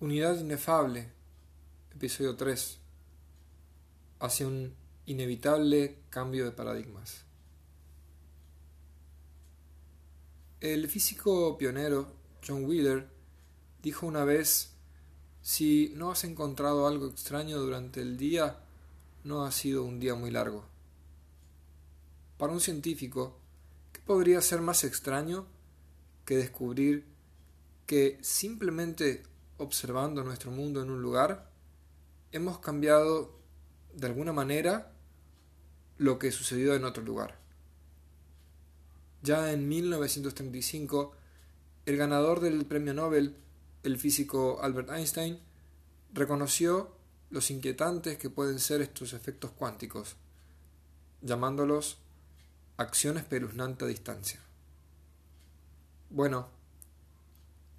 Unidad inefable, episodio 3, hacia un inevitable cambio de paradigmas. El físico pionero John Wheeler dijo una vez, si no has encontrado algo extraño durante el día, no ha sido un día muy largo. Para un científico, ¿qué podría ser más extraño que descubrir que simplemente observando nuestro mundo en un lugar, hemos cambiado de alguna manera lo que sucedió en otro lugar. Ya en 1935, el ganador del premio Nobel, el físico Albert Einstein, reconoció los inquietantes que pueden ser estos efectos cuánticos, llamándolos acción espeluznante a distancia. Bueno,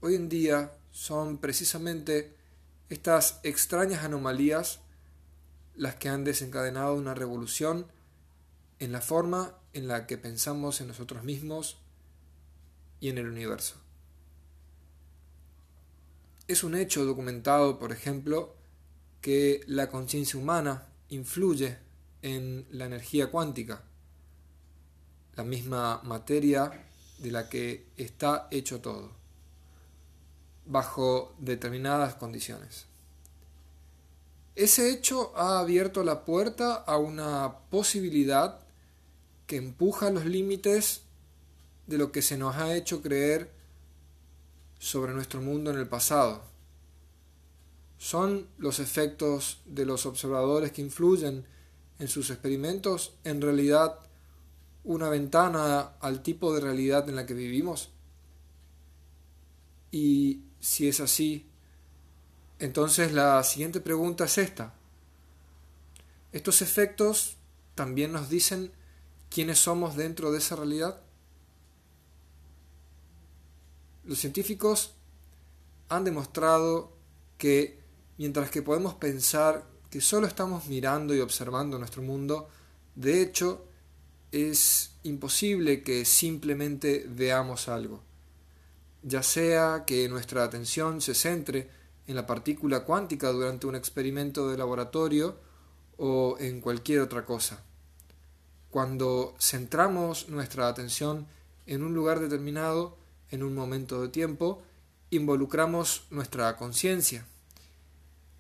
hoy en día son precisamente estas extrañas anomalías las que han desencadenado una revolución en la forma en la que pensamos en nosotros mismos y en el universo. Es un hecho documentado, por ejemplo, que la conciencia humana influye en la energía cuántica, la misma materia de la que está hecho todo bajo determinadas condiciones. Ese hecho ha abierto la puerta a una posibilidad que empuja los límites de lo que se nos ha hecho creer sobre nuestro mundo en el pasado. ¿Son los efectos de los observadores que influyen en sus experimentos en realidad una ventana al tipo de realidad en la que vivimos? Y si es así, entonces la siguiente pregunta es esta. ¿Estos efectos también nos dicen quiénes somos dentro de esa realidad? Los científicos han demostrado que mientras que podemos pensar que solo estamos mirando y observando nuestro mundo, de hecho es imposible que simplemente veamos algo ya sea que nuestra atención se centre en la partícula cuántica durante un experimento de laboratorio o en cualquier otra cosa. Cuando centramos nuestra atención en un lugar determinado, en un momento de tiempo, involucramos nuestra conciencia.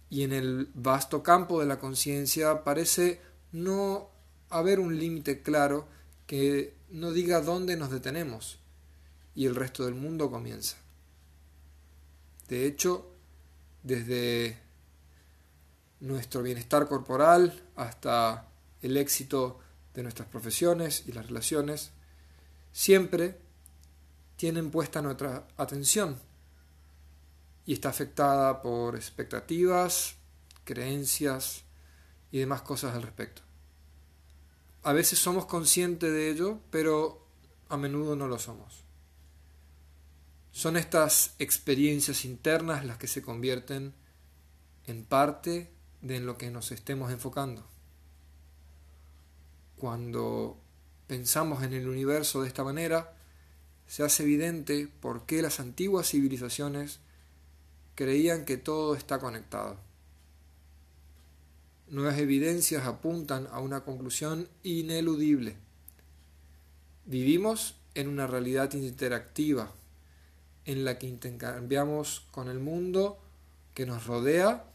Y en el vasto campo de la conciencia parece no haber un límite claro que no diga dónde nos detenemos y el resto del mundo comienza. De hecho, desde nuestro bienestar corporal hasta el éxito de nuestras profesiones y las relaciones, siempre tienen puesta nuestra atención y está afectada por expectativas, creencias y demás cosas al respecto. A veces somos conscientes de ello, pero a menudo no lo somos. Son estas experiencias internas las que se convierten en parte de lo que nos estemos enfocando. Cuando pensamos en el universo de esta manera, se hace evidente por qué las antiguas civilizaciones creían que todo está conectado. Nuevas evidencias apuntan a una conclusión ineludible. Vivimos en una realidad interactiva, en la que intercambiamos con el mundo que nos rodea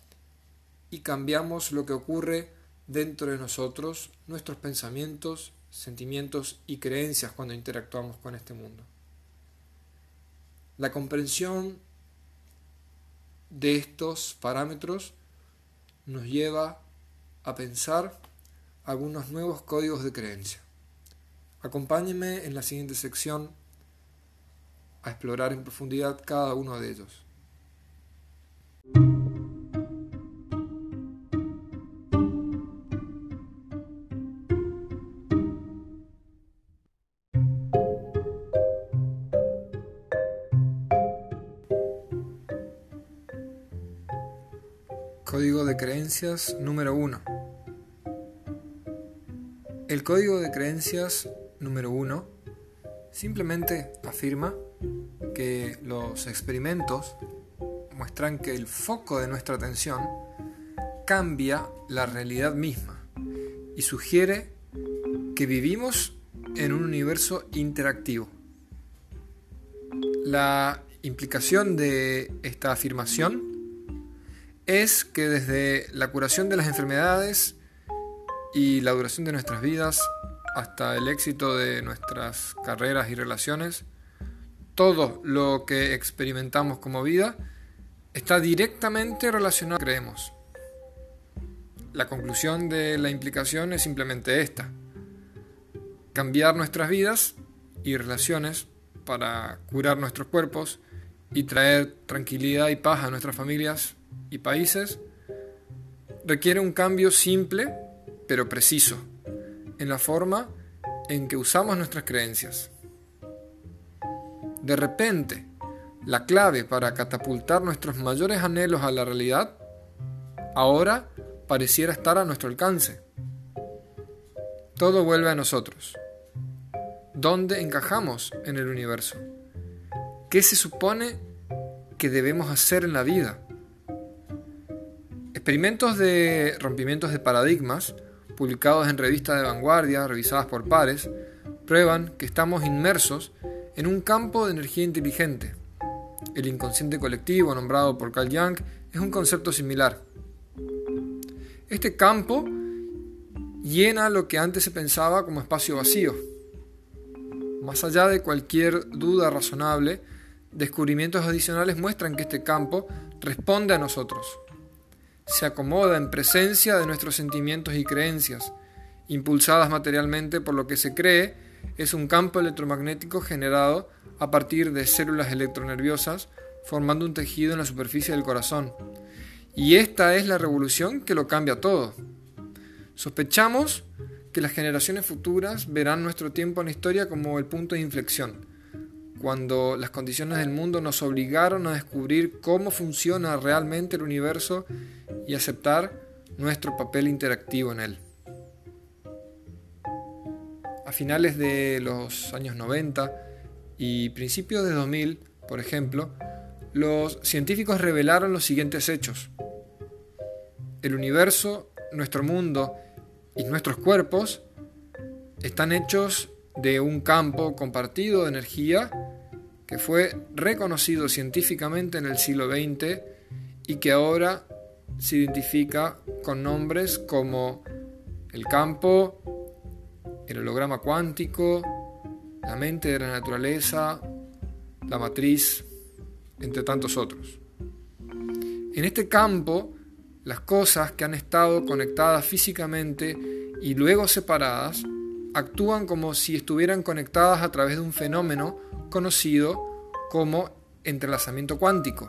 y cambiamos lo que ocurre dentro de nosotros, nuestros pensamientos, sentimientos y creencias cuando interactuamos con este mundo. La comprensión de estos parámetros nos lleva a pensar algunos nuevos códigos de creencia. Acompáñenme en la siguiente sección a explorar en profundidad cada uno de ellos. Código de creencias número 1. El código de creencias número 1 simplemente afirma que los experimentos muestran que el foco de nuestra atención cambia la realidad misma y sugiere que vivimos en un universo interactivo. La implicación de esta afirmación es que desde la curación de las enfermedades y la duración de nuestras vidas hasta el éxito de nuestras carreras y relaciones, todo lo que experimentamos como vida está directamente relacionado a creemos. La conclusión de la implicación es simplemente esta. Cambiar nuestras vidas y relaciones para curar nuestros cuerpos y traer tranquilidad y paz a nuestras familias y países requiere un cambio simple pero preciso en la forma en que usamos nuestras creencias. De repente, la clave para catapultar nuestros mayores anhelos a la realidad ahora pareciera estar a nuestro alcance. Todo vuelve a nosotros. ¿Dónde encajamos en el universo? ¿Qué se supone que debemos hacer en la vida? Experimentos de rompimientos de paradigmas, publicados en revistas de vanguardia, revisadas por pares, prueban que estamos inmersos un campo de energía inteligente. El inconsciente colectivo, nombrado por Carl Jung, es un concepto similar. Este campo llena lo que antes se pensaba como espacio vacío. Más allá de cualquier duda razonable, descubrimientos adicionales muestran que este campo responde a nosotros. Se acomoda en presencia de nuestros sentimientos y creencias, impulsadas materialmente por lo que se cree es un campo electromagnético generado a partir de células electronerviosas formando un tejido en la superficie del corazón. Y esta es la revolución que lo cambia todo. Sospechamos que las generaciones futuras verán nuestro tiempo en la historia como el punto de inflexión, cuando las condiciones del mundo nos obligaron a descubrir cómo funciona realmente el universo y aceptar nuestro papel interactivo en él. Finales de los años 90 y principios de 2000, por ejemplo, los científicos revelaron los siguientes hechos. El universo, nuestro mundo y nuestros cuerpos están hechos de un campo compartido de energía que fue reconocido científicamente en el siglo XX y que ahora se identifica con nombres como el campo, el holograma cuántico, la mente de la naturaleza, la matriz, entre tantos otros. En este campo las cosas que han estado conectadas físicamente y luego separadas actúan como si estuvieran conectadas a través de un fenómeno conocido como entrelazamiento cuántico.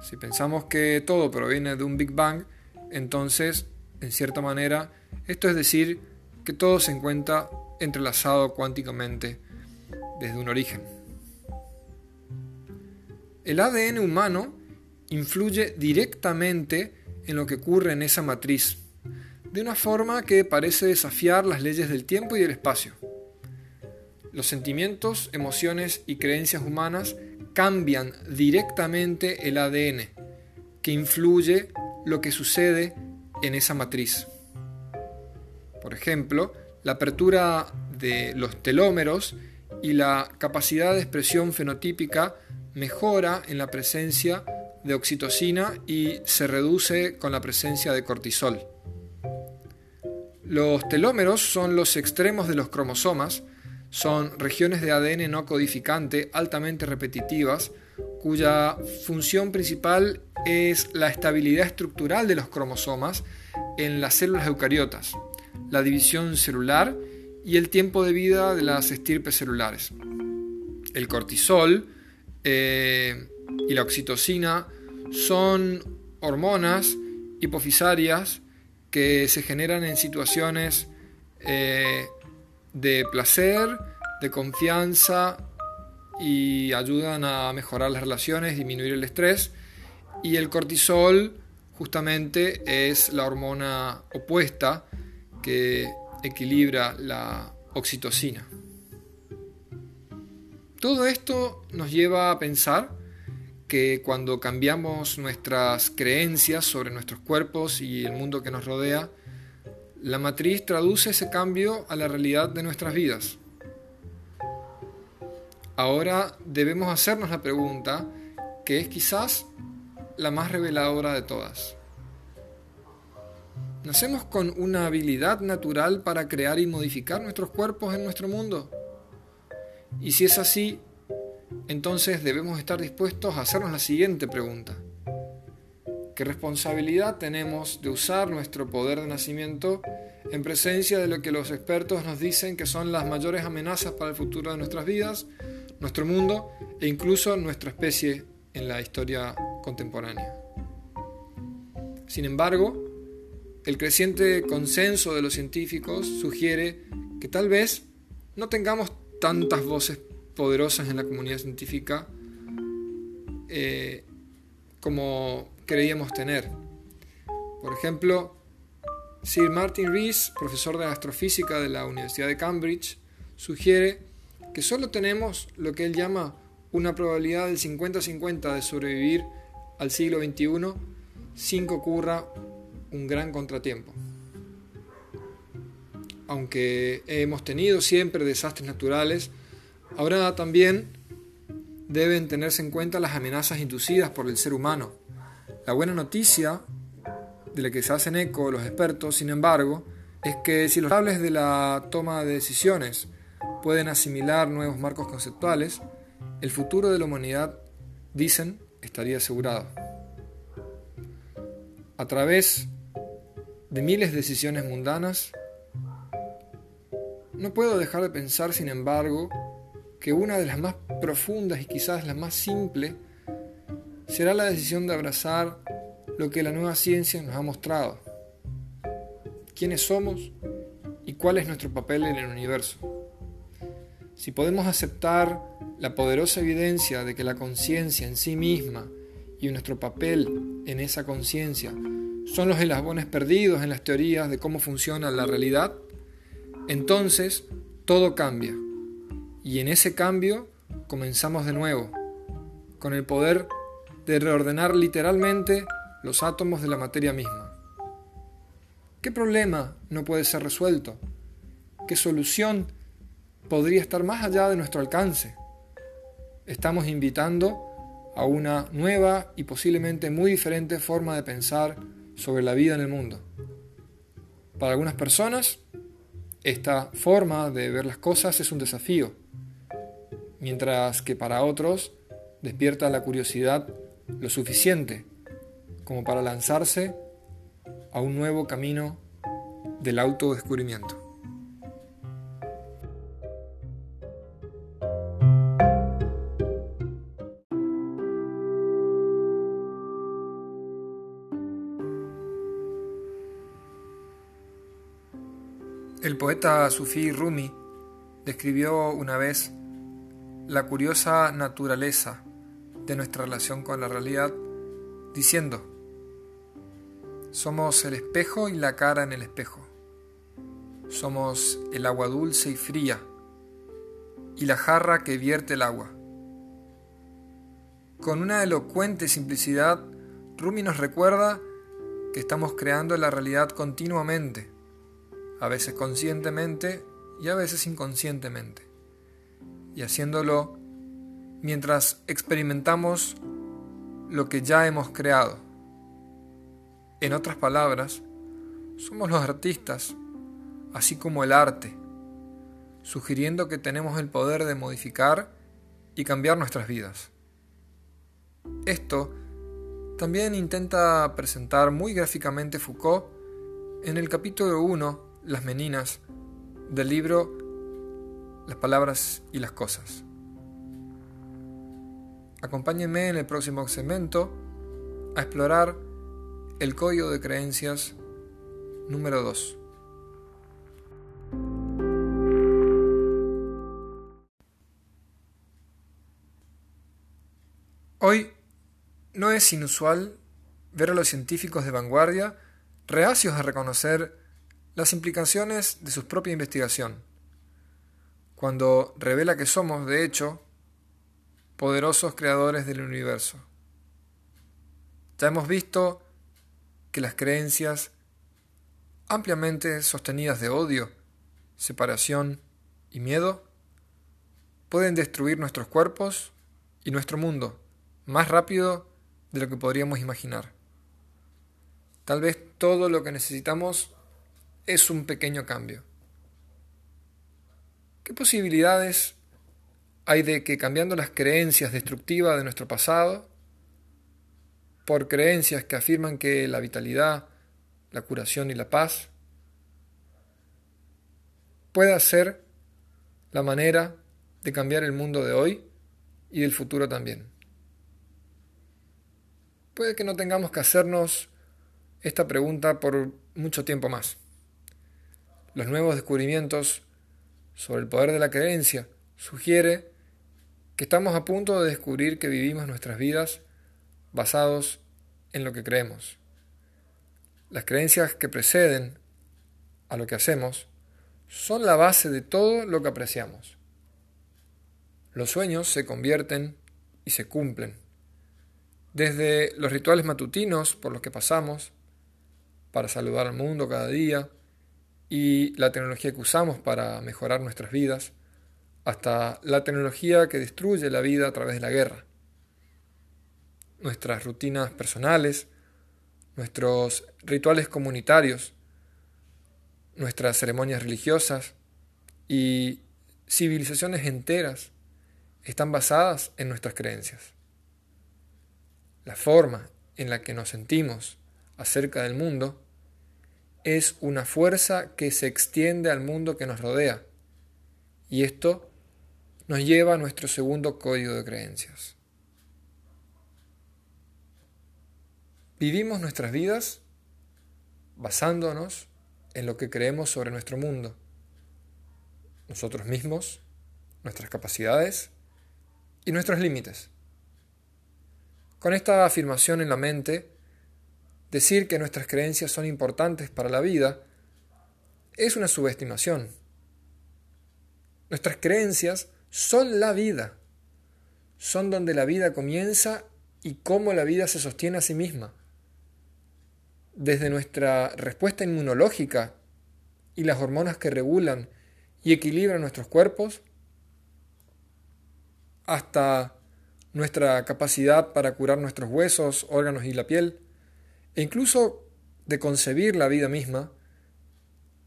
Si pensamos que todo proviene de un Big Bang, entonces, en cierta manera, esto es decir que todo se encuentra entrelazado cuánticamente desde un origen. El ADN humano influye directamente en lo que ocurre en esa matriz, de una forma que parece desafiar las leyes del tiempo y del espacio. Los sentimientos, emociones y creencias humanas cambian directamente el ADN, que influye lo que sucede en esa matriz. Por ejemplo, la apertura de los telómeros y la capacidad de expresión fenotípica mejora en la presencia de oxitocina y se reduce con la presencia de cortisol. Los telómeros son los extremos de los cromosomas, son regiones de ADN no codificante altamente repetitivas, cuya función principal es la estabilidad estructural de los cromosomas en las células eucariotas, la división celular y el tiempo de vida de las estirpes celulares. El cortisol eh, y la oxitocina son hormonas hipofisarias que se generan en situaciones eh, de placer, de confianza y ayudan a mejorar las relaciones, disminuir el estrés. Y el cortisol justamente es la hormona opuesta que equilibra la oxitocina. Todo esto nos lleva a pensar que cuando cambiamos nuestras creencias sobre nuestros cuerpos y el mundo que nos rodea, la matriz traduce ese cambio a la realidad de nuestras vidas. Ahora debemos hacernos la pregunta, que es quizás la más reveladora de todas. ¿Nacemos con una habilidad natural para crear y modificar nuestros cuerpos en nuestro mundo? Y si es así, entonces debemos estar dispuestos a hacernos la siguiente pregunta. ¿Qué responsabilidad tenemos de usar nuestro poder de nacimiento en presencia de lo que los expertos nos dicen que son las mayores amenazas para el futuro de nuestras vidas, nuestro mundo e incluso nuestra especie en la historia contemporánea? Sin embargo, el creciente consenso de los científicos sugiere que tal vez no tengamos tantas voces poderosas en la comunidad científica eh, como creíamos tener. Por ejemplo, Sir Martin Rees, profesor de astrofísica de la Universidad de Cambridge, sugiere que solo tenemos lo que él llama una probabilidad del 50-50 de sobrevivir al siglo XXI sin que ocurra un gran contratiempo. Aunque hemos tenido siempre desastres naturales, ahora también deben tenerse en cuenta las amenazas inducidas por el ser humano. La buena noticia, de la que se hacen eco los expertos, sin embargo, es que si los responsables de la toma de decisiones pueden asimilar nuevos marcos conceptuales, el futuro de la humanidad, dicen, estaría asegurado. A través de miles de decisiones mundanas, no puedo dejar de pensar, sin embargo, que una de las más profundas y quizás la más simple será la decisión de abrazar lo que la nueva ciencia nos ha mostrado. ¿Quiénes somos y cuál es nuestro papel en el universo? Si podemos aceptar la poderosa evidencia de que la conciencia en sí misma y nuestro papel en esa conciencia son los eslabones perdidos en las teorías de cómo funciona la realidad, entonces todo cambia. Y en ese cambio comenzamos de nuevo, con el poder de reordenar literalmente los átomos de la materia misma. ¿Qué problema no puede ser resuelto? ¿Qué solución podría estar más allá de nuestro alcance? Estamos invitando a una nueva y posiblemente muy diferente forma de pensar sobre la vida en el mundo. Para algunas personas, esta forma de ver las cosas es un desafío, mientras que para otros despierta la curiosidad lo suficiente como para lanzarse a un nuevo camino del autodescubrimiento. Poeta sufí Rumi describió una vez la curiosa naturaleza de nuestra relación con la realidad diciendo, somos el espejo y la cara en el espejo, somos el agua dulce y fría y la jarra que vierte el agua. Con una elocuente simplicidad, Rumi nos recuerda que estamos creando la realidad continuamente a veces conscientemente y a veces inconscientemente. Y haciéndolo mientras experimentamos lo que ya hemos creado. En otras palabras, somos los artistas, así como el arte, sugiriendo que tenemos el poder de modificar y cambiar nuestras vidas. Esto también intenta presentar muy gráficamente Foucault en el capítulo 1 las meninas del libro Las palabras y las cosas. Acompáñenme en el próximo segmento a explorar el código de creencias número 2. Hoy no es inusual ver a los científicos de vanguardia reacios a reconocer las implicaciones de su propia investigación, cuando revela que somos, de hecho, poderosos creadores del universo. Ya hemos visto que las creencias ampliamente sostenidas de odio, separación y miedo pueden destruir nuestros cuerpos y nuestro mundo más rápido de lo que podríamos imaginar. Tal vez todo lo que necesitamos es un pequeño cambio. ¿Qué posibilidades hay de que cambiando las creencias destructivas de nuestro pasado por creencias que afirman que la vitalidad, la curación y la paz pueda ser la manera de cambiar el mundo de hoy y del futuro también? Puede que no tengamos que hacernos esta pregunta por mucho tiempo más. Los nuevos descubrimientos sobre el poder de la creencia sugiere que estamos a punto de descubrir que vivimos nuestras vidas basados en lo que creemos. Las creencias que preceden a lo que hacemos son la base de todo lo que apreciamos. Los sueños se convierten y se cumplen. Desde los rituales matutinos por los que pasamos, para saludar al mundo cada día, y la tecnología que usamos para mejorar nuestras vidas, hasta la tecnología que destruye la vida a través de la guerra. Nuestras rutinas personales, nuestros rituales comunitarios, nuestras ceremonias religiosas y civilizaciones enteras están basadas en nuestras creencias. La forma en la que nos sentimos acerca del mundo es una fuerza que se extiende al mundo que nos rodea. Y esto nos lleva a nuestro segundo código de creencias. Vivimos nuestras vidas basándonos en lo que creemos sobre nuestro mundo, nosotros mismos, nuestras capacidades y nuestros límites. Con esta afirmación en la mente, decir que nuestras creencias son importantes para la vida es una subestimación. Nuestras creencias son la vida, son donde la vida comienza y cómo la vida se sostiene a sí misma. Desde nuestra respuesta inmunológica y las hormonas que regulan y equilibran nuestros cuerpos, hasta nuestra capacidad para curar nuestros huesos, órganos y la piel, e incluso de concebir la vida misma,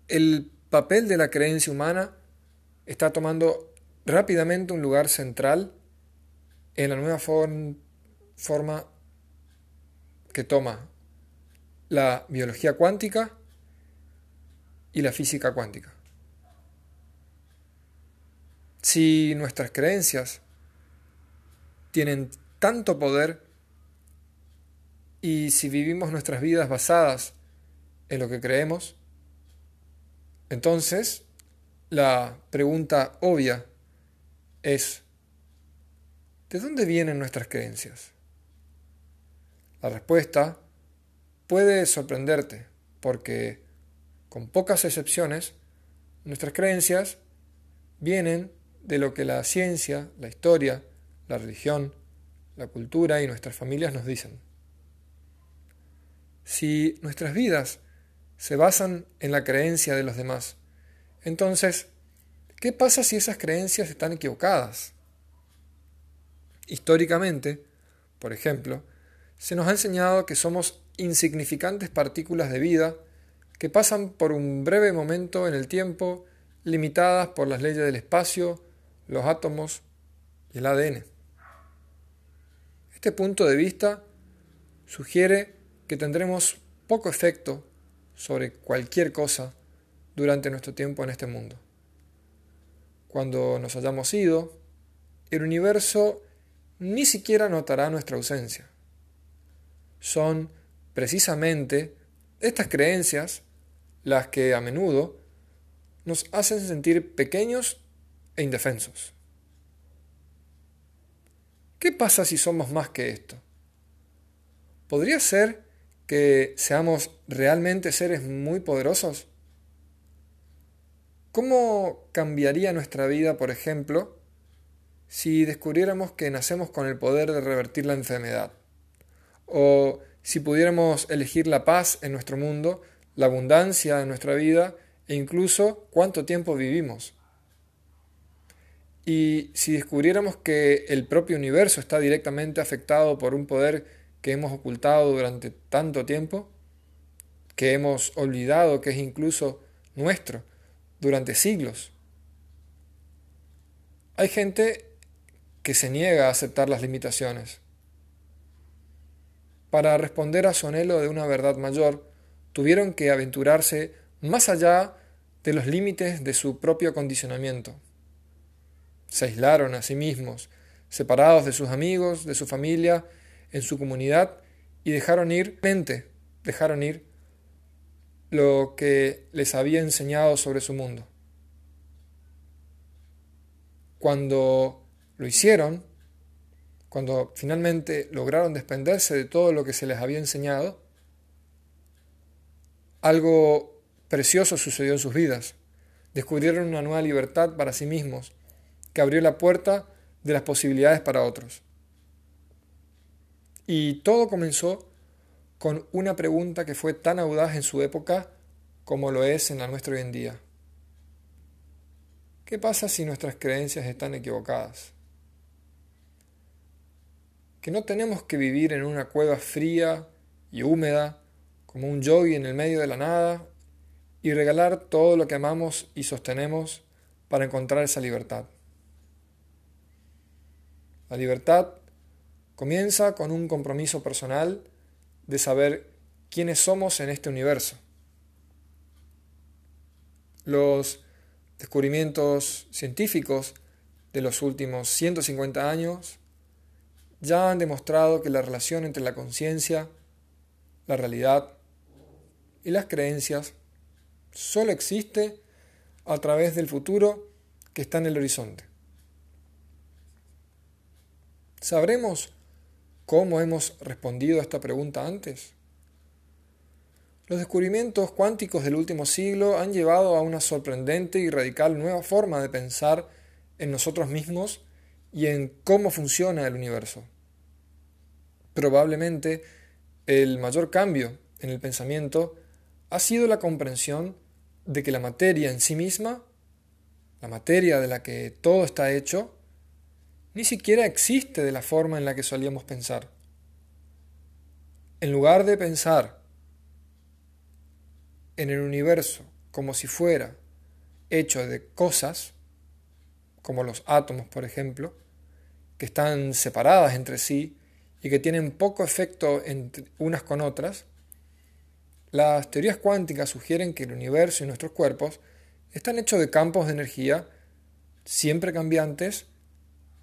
el papel de la creencia humana está tomando rápidamente un lugar central en la nueva forma que toma la biología cuántica y la física cuántica. Si nuestras creencias tienen tanto poder y si vivimos nuestras vidas basadas en lo que creemos, entonces la pregunta obvia es, ¿de dónde vienen nuestras creencias? La respuesta puede sorprenderte porque, con pocas excepciones, nuestras creencias vienen de lo que la ciencia, la historia, la religión, la cultura y nuestras familias nos dicen. Si nuestras vidas se basan en la creencia de los demás, entonces, ¿qué pasa si esas creencias están equivocadas? Históricamente, por ejemplo, se nos ha enseñado que somos insignificantes partículas de vida que pasan por un breve momento en el tiempo limitadas por las leyes del espacio, los átomos y el ADN. Este punto de vista sugiere que tendremos poco efecto sobre cualquier cosa durante nuestro tiempo en este mundo. Cuando nos hayamos ido, el universo ni siquiera notará nuestra ausencia. Son precisamente estas creencias las que a menudo nos hacen sentir pequeños e indefensos. ¿Qué pasa si somos más que esto? ¿Podría ser que seamos realmente seres muy poderosos? ¿Cómo cambiaría nuestra vida, por ejemplo, si descubriéramos que nacemos con el poder de revertir la enfermedad? ¿O si pudiéramos elegir la paz en nuestro mundo, la abundancia en nuestra vida e incluso cuánto tiempo vivimos. Y si descubriéramos que el propio universo está directamente afectado por un poder que hemos ocultado durante tanto tiempo, que hemos olvidado que es incluso nuestro durante siglos. Hay gente que se niega a aceptar las limitaciones. Para responder a su anhelo de una verdad mayor, tuvieron que aventurarse más allá de los límites de su propio condicionamiento. Se aislaron a sí mismos, separados de sus amigos, de su familia, en su comunidad, y dejaron ir, mente, dejaron ir lo que les había enseñado sobre su mundo. Cuando lo hicieron, cuando finalmente lograron desprenderse de todo lo que se les había enseñado, algo precioso sucedió en sus vidas. Descubrieron una nueva libertad para sí mismos, que abrió la puerta de las posibilidades para otros. Y todo comenzó con una pregunta que fue tan audaz en su época como lo es en la nuestra hoy en día. ¿Qué pasa si nuestras creencias están equivocadas? Que no tenemos que vivir en una cueva fría y húmeda, como un yogi en el medio de la nada, y regalar todo lo que amamos y sostenemos para encontrar esa libertad. La libertad comienza con un compromiso personal de saber quiénes somos en este universo. Los descubrimientos científicos de los últimos 150 años ya han demostrado que la relación entre la conciencia, la realidad y las creencias solo existe a través del futuro que está en el horizonte. ¿Sabremos cómo hemos respondido a esta pregunta antes? Los descubrimientos cuánticos del último siglo han llevado a una sorprendente y radical nueva forma de pensar en nosotros mismos y en cómo funciona el universo. Probablemente el mayor cambio en el pensamiento ha sido la comprensión de que la materia en sí misma, la materia de la que todo está hecho, ni siquiera existe de la forma en la que solíamos pensar. En lugar de pensar en el universo como si fuera hecho de cosas, como los átomos, por ejemplo, que están separadas entre sí y que tienen poco efecto entre unas con otras, las teorías cuánticas sugieren que el universo y nuestros cuerpos están hechos de campos de energía siempre cambiantes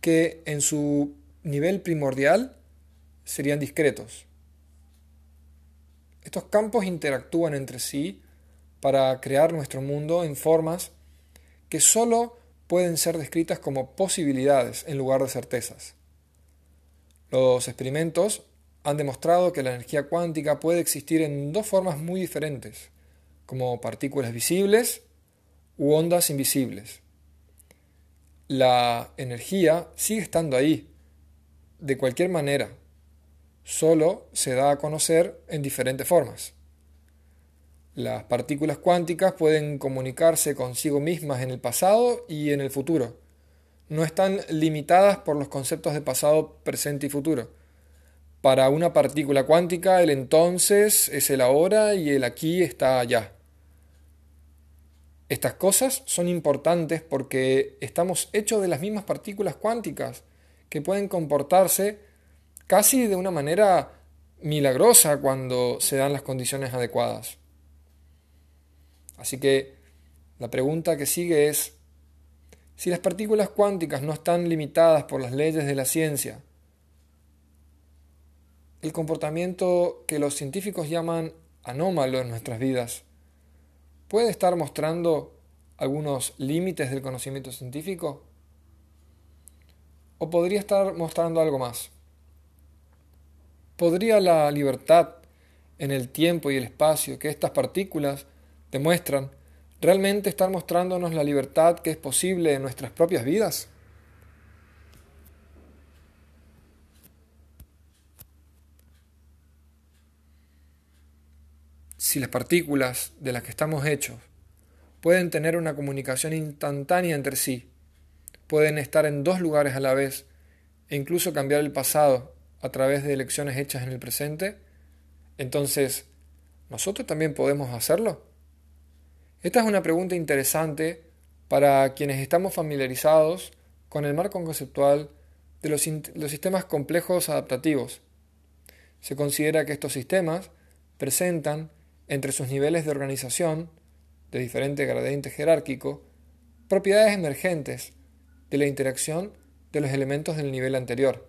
que en su nivel primordial serían discretos. Estos campos interactúan entre sí para crear nuestro mundo en formas que sólo pueden ser descritas como posibilidades en lugar de certezas. Los experimentos han demostrado que la energía cuántica puede existir en dos formas muy diferentes, como partículas visibles u ondas invisibles. La energía sigue estando ahí, de cualquier manera, solo se da a conocer en diferentes formas. Las partículas cuánticas pueden comunicarse consigo mismas en el pasado y en el futuro. No están limitadas por los conceptos de pasado, presente y futuro. Para una partícula cuántica el entonces es el ahora y el aquí está allá. Estas cosas son importantes porque estamos hechos de las mismas partículas cuánticas que pueden comportarse casi de una manera milagrosa cuando se dan las condiciones adecuadas. Así que la pregunta que sigue es, si las partículas cuánticas no están limitadas por las leyes de la ciencia, el comportamiento que los científicos llaman anómalo en nuestras vidas puede estar mostrando algunos límites del conocimiento científico? ¿O podría estar mostrando algo más? ¿Podría la libertad en el tiempo y el espacio que estas partículas demuestran realmente estar mostrándonos la libertad que es posible en nuestras propias vidas? Si las partículas de las que estamos hechos pueden tener una comunicación instantánea entre sí, pueden estar en dos lugares a la vez e incluso cambiar el pasado a través de elecciones hechas en el presente, entonces, ¿nosotros también podemos hacerlo? Esta es una pregunta interesante para quienes estamos familiarizados con el marco conceptual de los, sistemas complejos adaptativos. Se considera que estos sistemas presentan, entre sus niveles de organización, de diferente gradiente jerárquico, propiedades emergentes de la interacción de los elementos del nivel anterior.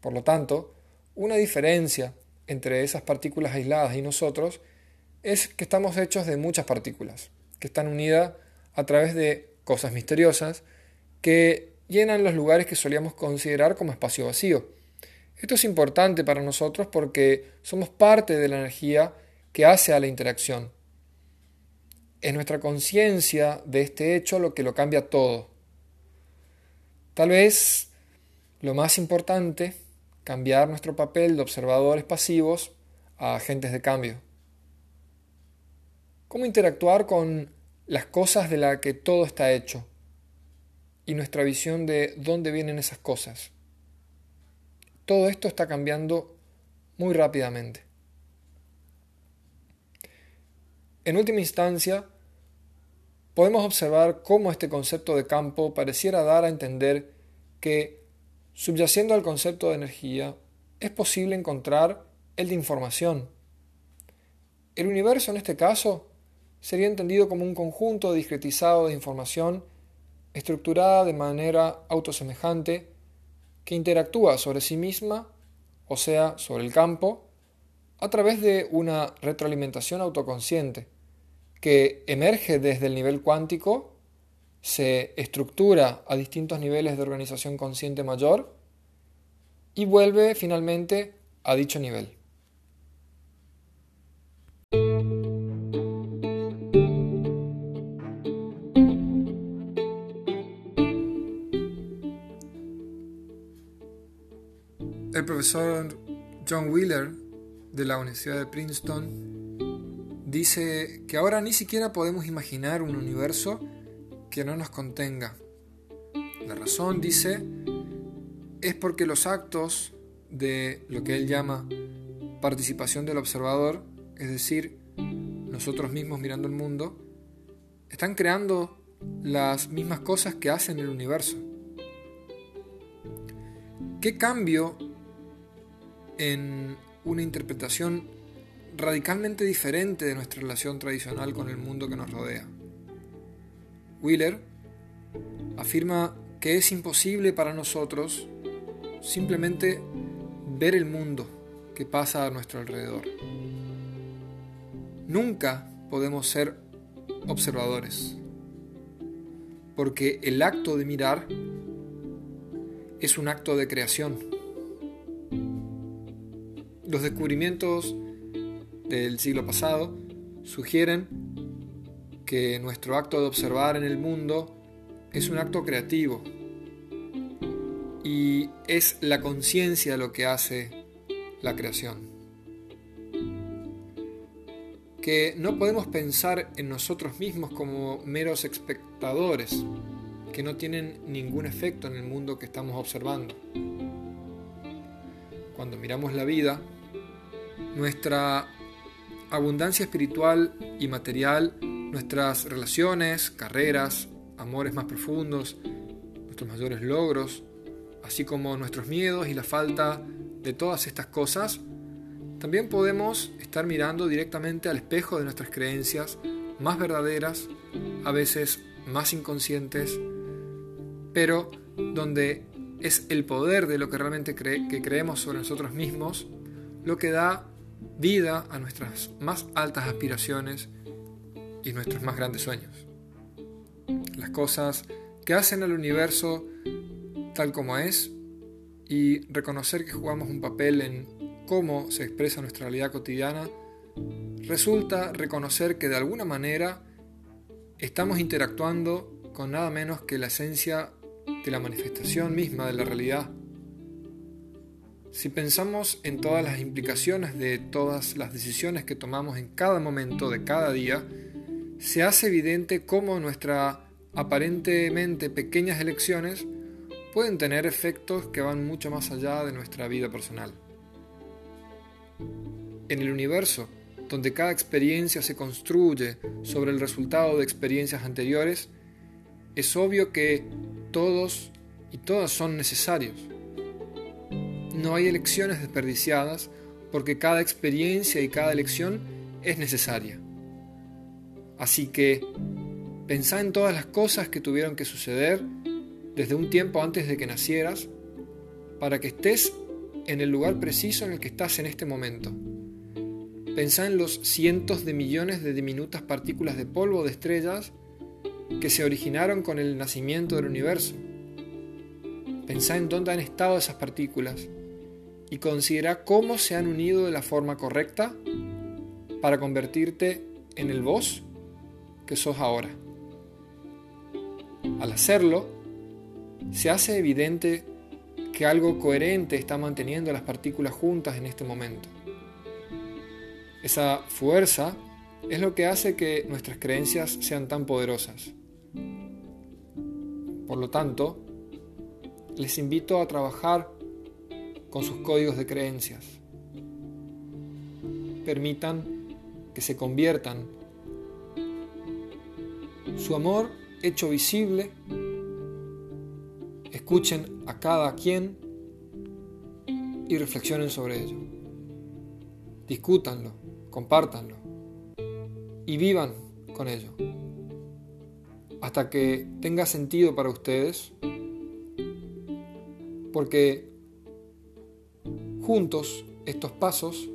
Por lo tanto, una diferencia entre esas partículas aisladas y nosotros es que estamos hechos de muchas partículas, que están unidas a través de cosas misteriosas que llenan los lugares que solíamos considerar como espacio vacío. Esto es importante para nosotros porque somos parte de la energía que hace a la interacción. Es nuestra conciencia de este hecho lo que lo cambia todo. Tal vez lo más importante, cambiar nuestro papel de observadores pasivos a agentes de cambio. ¿Cómo interactuar con las cosas de las que todo está hecho? Y nuestra visión de dónde vienen esas cosas. Todo esto está cambiando muy rápidamente. En última instancia, podemos observar cómo este concepto de campo pareciera dar a entender que, subyacendo al concepto de energía, es posible encontrar el de información. El universo en este caso sería entendido como un conjunto discretizado de información estructurada de manera autosemejante que interactúa sobre sí misma, o sea, sobre el campo, a través de una retroalimentación autoconsciente que emerge desde el nivel cuántico, se estructura a distintos niveles de organización consciente mayor y vuelve finalmente a dicho nivel. El profesor John Wheeler de la Universidad de Princeton dice que ahora ni siquiera podemos imaginar un universo que no nos contenga. La razón, dice, es porque los actos de lo que él llama participación del observador, es decir, nosotros mismos mirando el mundo, están creando las mismas cosas que hacen el universo. ¿Qué cambio en una interpretación radicalmente diferente de nuestra relación tradicional con el mundo que nos rodea. Wheeler afirma que es imposible para nosotros simplemente ver el mundo que pasa a nuestro alrededor. Nunca podemos ser observadores, porque el acto de mirar es un acto de creación. Los descubrimientos del siglo pasado sugieren que nuestro acto de observar en el mundo es un acto creativo y es la conciencia lo que hace la creación. Que no podemos pensar en nosotros mismos como meros espectadores que no tienen ningún efecto en el mundo que estamos observando. Cuando miramos la vida, nuestra abundancia espiritual y material, nuestras relaciones, carreras, amores más profundos, nuestros mayores logros, así como nuestros miedos y la falta de todas estas cosas, también podemos estar mirando directamente al espejo de nuestras creencias más verdaderas, a veces más inconscientes, pero donde es el poder de lo que realmente que creemos sobre nosotros mismos lo que da vida a nuestras más altas aspiraciones y nuestros más grandes sueños. Las cosas que hacen al universo tal como es y reconocer que jugamos un papel en cómo se expresa nuestra realidad cotidiana, resulta reconocer que de alguna manera estamos interactuando con nada menos que la esencia de la manifestación misma de la realidad. Si pensamos en todas las implicaciones de todas las decisiones que tomamos en cada momento de cada día, se hace evidente cómo nuestras aparentemente pequeñas elecciones pueden tener efectos que van mucho más allá de nuestra vida personal. En el universo, donde cada experiencia se construye sobre el resultado de experiencias anteriores, es obvio que todos y todas son necesarios. No hay elecciones desperdiciadas porque cada experiencia y cada elección es necesaria. Así que pensá en todas las cosas que tuvieron que suceder desde un tiempo antes de que nacieras para que estés en el lugar preciso en el que estás en este momento. Pensá en los cientos de millones de diminutas partículas de polvo de estrellas que se originaron con el nacimiento del universo. Pensá en dónde han estado esas partículas y considera cómo se han unido de la forma correcta para convertirte en el vos que sos ahora. Al hacerlo, se hace evidente que algo coherente está manteniendo las partículas juntas en este momento. Esa fuerza es lo que hace que nuestras creencias sean tan poderosas. Por lo tanto, les invito a trabajar con sus códigos de creencias. Permitan que se conviertan su amor hecho visible. Escuchen a cada quien y reflexionen sobre ello. Discútanlo, compártanlo y vivan con ello. Hasta que tenga sentido para ustedes porque juntos estos pasos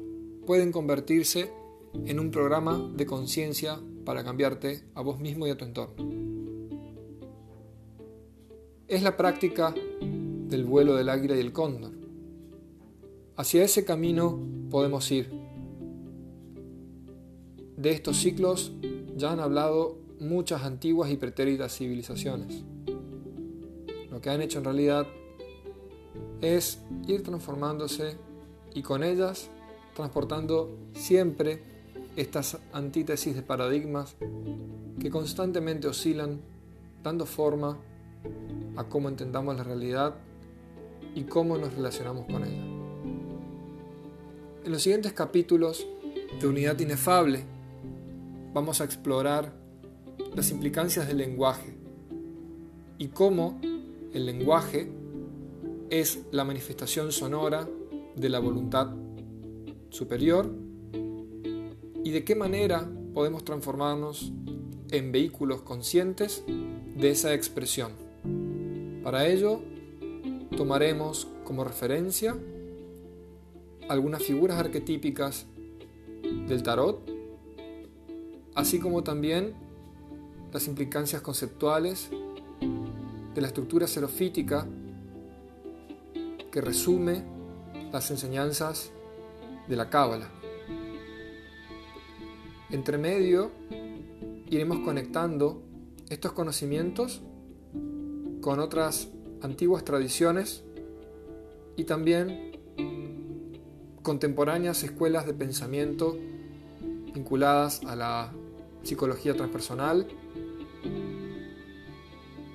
pueden convertirse en un programa de conciencia para cambiarte a vos mismo y a tu entorno. Es la práctica del vuelo del águila y el cóndor. Hacia ese camino podemos ir. De estos ciclos ya han hablado muchas antiguas y pretéritas civilizaciones. Lo que han hecho en realidad es ir transformándose y con ellas transportando siempre estas antítesis de paradigmas que constantemente oscilan dando forma a cómo entendamos la realidad y cómo nos relacionamos con ella. En los siguientes capítulos de Unidad Inefable vamos a explorar las implicancias del lenguaje y cómo el lenguaje es la manifestación sonora de la voluntad superior y de qué manera podemos transformarnos en vehículos conscientes de esa expresión. Para ello, tomaremos como referencia algunas figuras arquetípicas del tarot, así como también las implicancias conceptuales de la estructura serofítica que resume las enseñanzas de la Cábala. Entre medio iremos conectando estos conocimientos con otras antiguas tradiciones y también contemporáneas escuelas de pensamiento vinculadas a la psicología transpersonal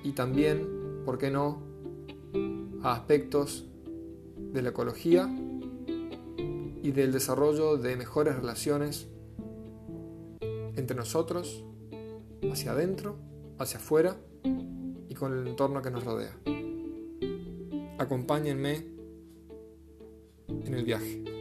y también, ¿por qué no?, a aspectos de la ecología y del desarrollo de mejores relaciones entre nosotros, hacia adentro, hacia afuera y con el entorno que nos rodea. Acompáñenme en el viaje.